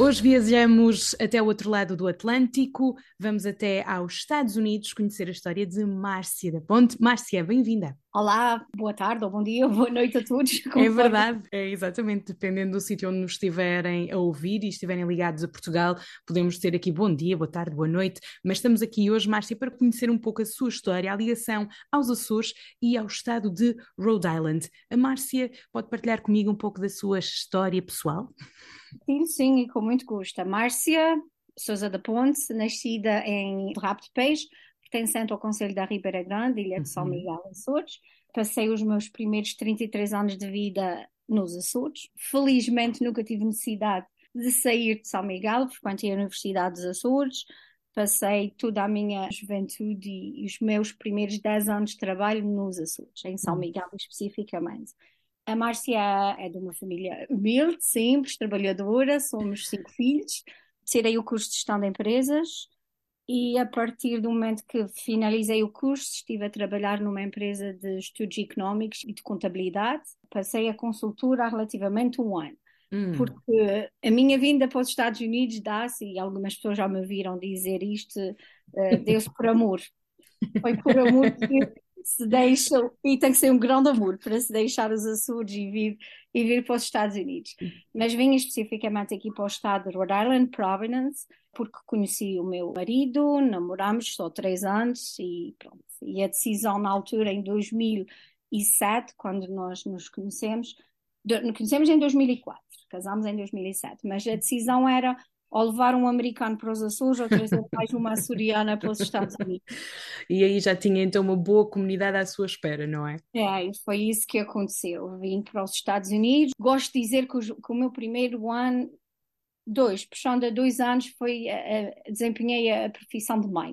Hoje viajamos até o outro lado do Atlântico, vamos até aos Estados Unidos conhecer a história de Márcia da Ponte. Márcia, bem-vinda. Olá, boa tarde, ou bom dia, ou boa noite a todos. é verdade, é exatamente, dependendo do sítio onde nos estiverem a ouvir e estiverem ligados a Portugal, podemos ter aqui bom dia, boa tarde, boa noite, mas estamos aqui hoje, Márcia, para conhecer um pouco a sua história, a ligação aos Açores e ao estado de Rhode Island. A Márcia pode partilhar comigo um pouco da sua história pessoal? Sim, sim, e com muito gosto. Márcia Sousa da Ponte, nascida em Rabo de Peixe, pertencente ao Conselho da Ribeira Grande, Ilha de São uhum. Miguel, Açores. Passei os meus primeiros 33 anos de vida nos Açores. Felizmente nunca tive necessidade de sair de São Miguel, frequentei a Universidade dos Açores, passei toda a minha juventude e os meus primeiros 10 anos de trabalho nos Açores, em São uhum. Miguel especificamente. A Márcia é de uma família humilde, simples, trabalhadora, somos cinco filhos. Tirei o curso de gestão de empresas e a partir do momento que finalizei o curso estive a trabalhar numa empresa de estudos económicos e de contabilidade. Passei a consultora há relativamente um ano. Hum. Porque a minha vinda para os Estados Unidos dá-se, e algumas pessoas já me viram dizer isto, uh, deu-se por amor. Foi por amor que se deixam, e tem que ser um grande amor para se deixar os Açores e vir, e vir para os Estados Unidos. Mas vim especificamente aqui para o estado de Rhode Island, Providence, porque conheci o meu marido, namoramos só três anos e pronto. E a decisão na altura, em 2007, quando nós nos conhecemos, nos conhecemos em 2004, casámos em 2007, mas a decisão era ou levar um americano para os Açores ou trazer mais uma açoriana para os Estados Unidos. E aí já tinha então uma boa comunidade à sua espera, não é? É, foi isso que aconteceu. Vim para os Estados Unidos. Gosto de dizer que o, que o meu primeiro ano, dois, puxando a dois anos, foi a, a, desempenhei a profissão de mãe.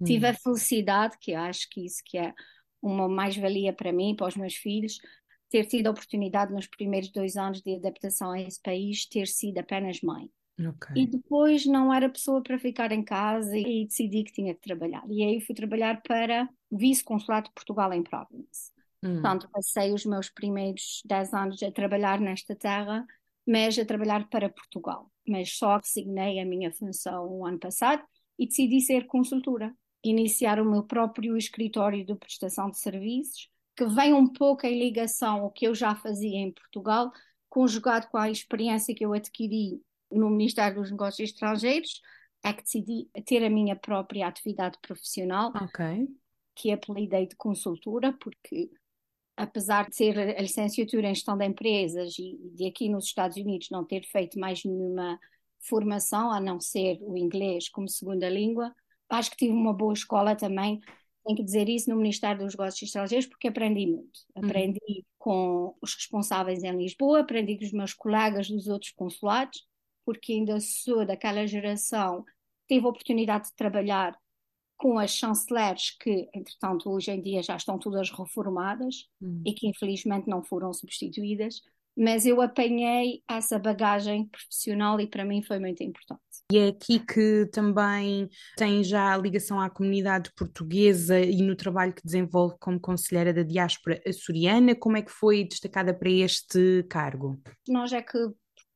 Hum. Tive a felicidade, que acho que isso que é uma mais-valia para mim, para os meus filhos, ter tido a oportunidade nos primeiros dois anos de adaptação a esse país, ter sido apenas mãe. Okay. E depois não era pessoa para ficar em casa e decidi que tinha que trabalhar. E aí fui trabalhar para o Vice-Consulado de Portugal em Providence. Hum. Portanto, passei os meus primeiros 10 anos a trabalhar nesta terra, mas a trabalhar para Portugal. Mas só resignei a minha função o ano passado e decidi ser consultora. Iniciar o meu próprio escritório de prestação de serviços, que vem um pouco em ligação ao que eu já fazia em Portugal, conjugado com a experiência que eu adquiri no Ministério dos Negócios Estrangeiros é que decidi ter a minha própria atividade profissional, okay. que apelidei de consultora, porque apesar de ser a licenciatura em gestão de empresas e de aqui nos Estados Unidos não ter feito mais nenhuma formação, a não ser o inglês como segunda língua, acho que tive uma boa escola também, tenho que dizer isso, no Ministério dos Negócios Estrangeiros, porque aprendi muito. Uhum. Aprendi uhum. com os responsáveis em Lisboa, aprendi com os meus colegas dos outros consulados, porque ainda sou daquela geração teve a oportunidade de trabalhar com as chanceleres que, entretanto, hoje em dia já estão todas reformadas hum. e que infelizmente não foram substituídas, mas eu apanhei essa bagagem profissional e para mim foi muito importante. E é aqui que também tem já a ligação à comunidade portuguesa e no trabalho que desenvolve como conselheira da diáspora açoriana, como é que foi destacada para este cargo? Nós é que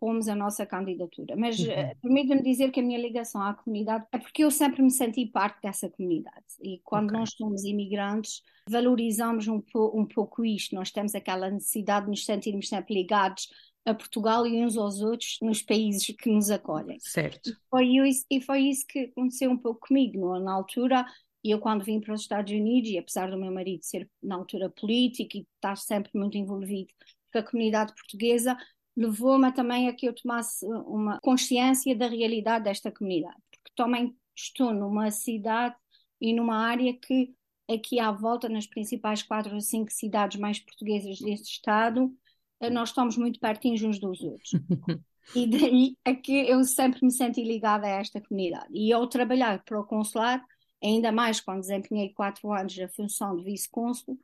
propomos a nossa candidatura. Mas uhum. uh, permita-me dizer que a minha ligação à comunidade é porque eu sempre me senti parte dessa comunidade. E quando okay. nós somos imigrantes, valorizamos um, po um pouco isto. Nós temos aquela necessidade de nos sentirmos sempre ligados a Portugal e uns aos outros nos países que nos acolhem. Certo. E foi isso, e foi isso que aconteceu um pouco comigo. Não? Na altura, eu quando vim para os Estados Unidos, e apesar do meu marido ser na altura político e estar sempre muito envolvido com a comunidade portuguesa, levou-me também a que eu tomasse uma consciência da realidade desta comunidade, porque também estou numa cidade e numa área que aqui à volta, nas principais quatro ou cinco cidades mais portuguesas deste estado, eh, nós estamos muito pertinhos uns dos outros. e daí é que eu sempre me senti ligada a esta comunidade. E ao trabalhar para o consulado, ainda mais quando desempenhei quatro anos a função de vice-cônsul,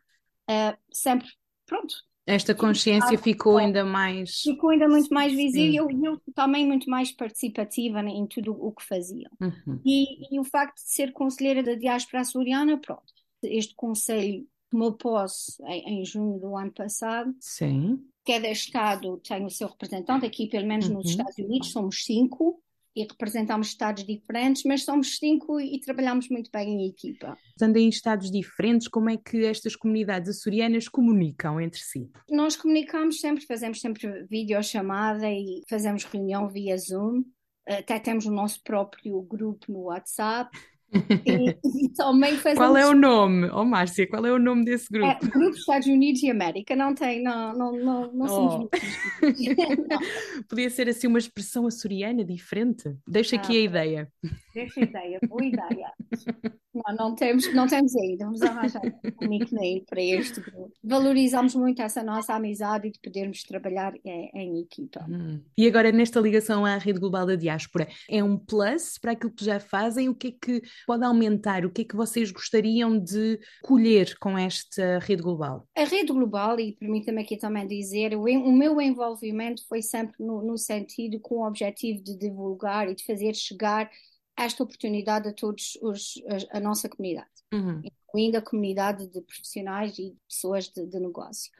uh, sempre, pronto, esta consciência ficou ainda mais. Ficou ainda muito mais visível e eu também muito mais participativa em tudo o que fazia. Uhum. E, e, o facto de ser conselheira da diáspora açoriana, pronto, este conselho tomou posse em, em, junho do ano passado. Sim. Cada estado tem o seu representante, aqui pelo menos uhum. nos Estados Unidos somos cinco e representamos estados diferentes, mas somos cinco e trabalhamos muito bem em equipa. Estando em estados diferentes, como é que estas comunidades açorianas comunicam entre si? Nós comunicamos sempre, fazemos sempre videochamada e fazemos reunião via Zoom. Até temos o nosso próprio grupo no WhatsApp. E, e também fazemos... Qual é o nome? Oh Márcia, qual é o nome desse grupo? É, grupo Estados Unidos e América, não tem, não, não, não, não somos oh. Podia ser assim uma expressão açoriana diferente? Deixa aqui ah, a ideia. Deixa a ideia, boa ideia. Não, não temos, não temos ainda, vamos arranjar um nickname para este grupo. Valorizamos muito essa nossa amizade e de podermos trabalhar em, em equipa. Hum. E agora, nesta ligação à rede global da diáspora, é um plus para aquilo que já fazem? O que é que pode aumentar? O que é que vocês gostariam de colher com esta rede global? A rede global, e permita-me aqui também dizer, o, o meu envolvimento foi sempre no, no sentido com o objetivo de divulgar e de fazer chegar esta oportunidade a todos os, a, a nossa comunidade, uhum. incluindo a comunidade de profissionais e pessoas de, de negócio.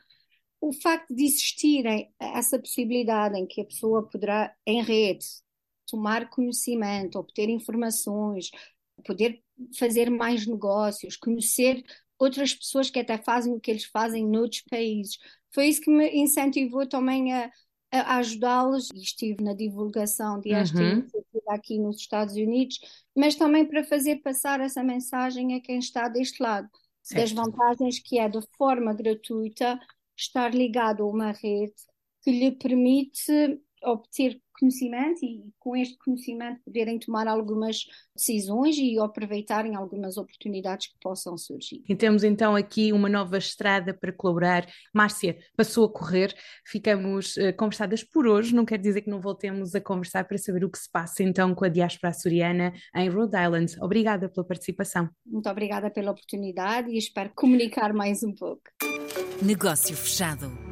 O facto de existirem essa possibilidade em que a pessoa poderá, em rede, tomar conhecimento, obter informações, poder fazer mais negócios, conhecer outras pessoas que até fazem o que eles fazem noutros países. Foi isso que me incentivou também a, a ajudá-los e estive na divulgação de uhum. Aqui nos Estados Unidos, mas também para fazer passar essa mensagem a quem está deste lado, certo. das vantagens que é de forma gratuita estar ligado a uma rede que lhe permite obter conhecimento e com este conhecimento poderem tomar algumas decisões e aproveitarem algumas oportunidades que possam surgir. E temos então aqui uma nova estrada para colaborar. Márcia passou a correr, ficamos uh, conversadas por hoje, não quer dizer que não voltemos a conversar para saber o que se passa então com a diáspora açoriana em Rhode Island. Obrigada pela participação. Muito obrigada pela oportunidade e espero comunicar mais um pouco. Negócio fechado.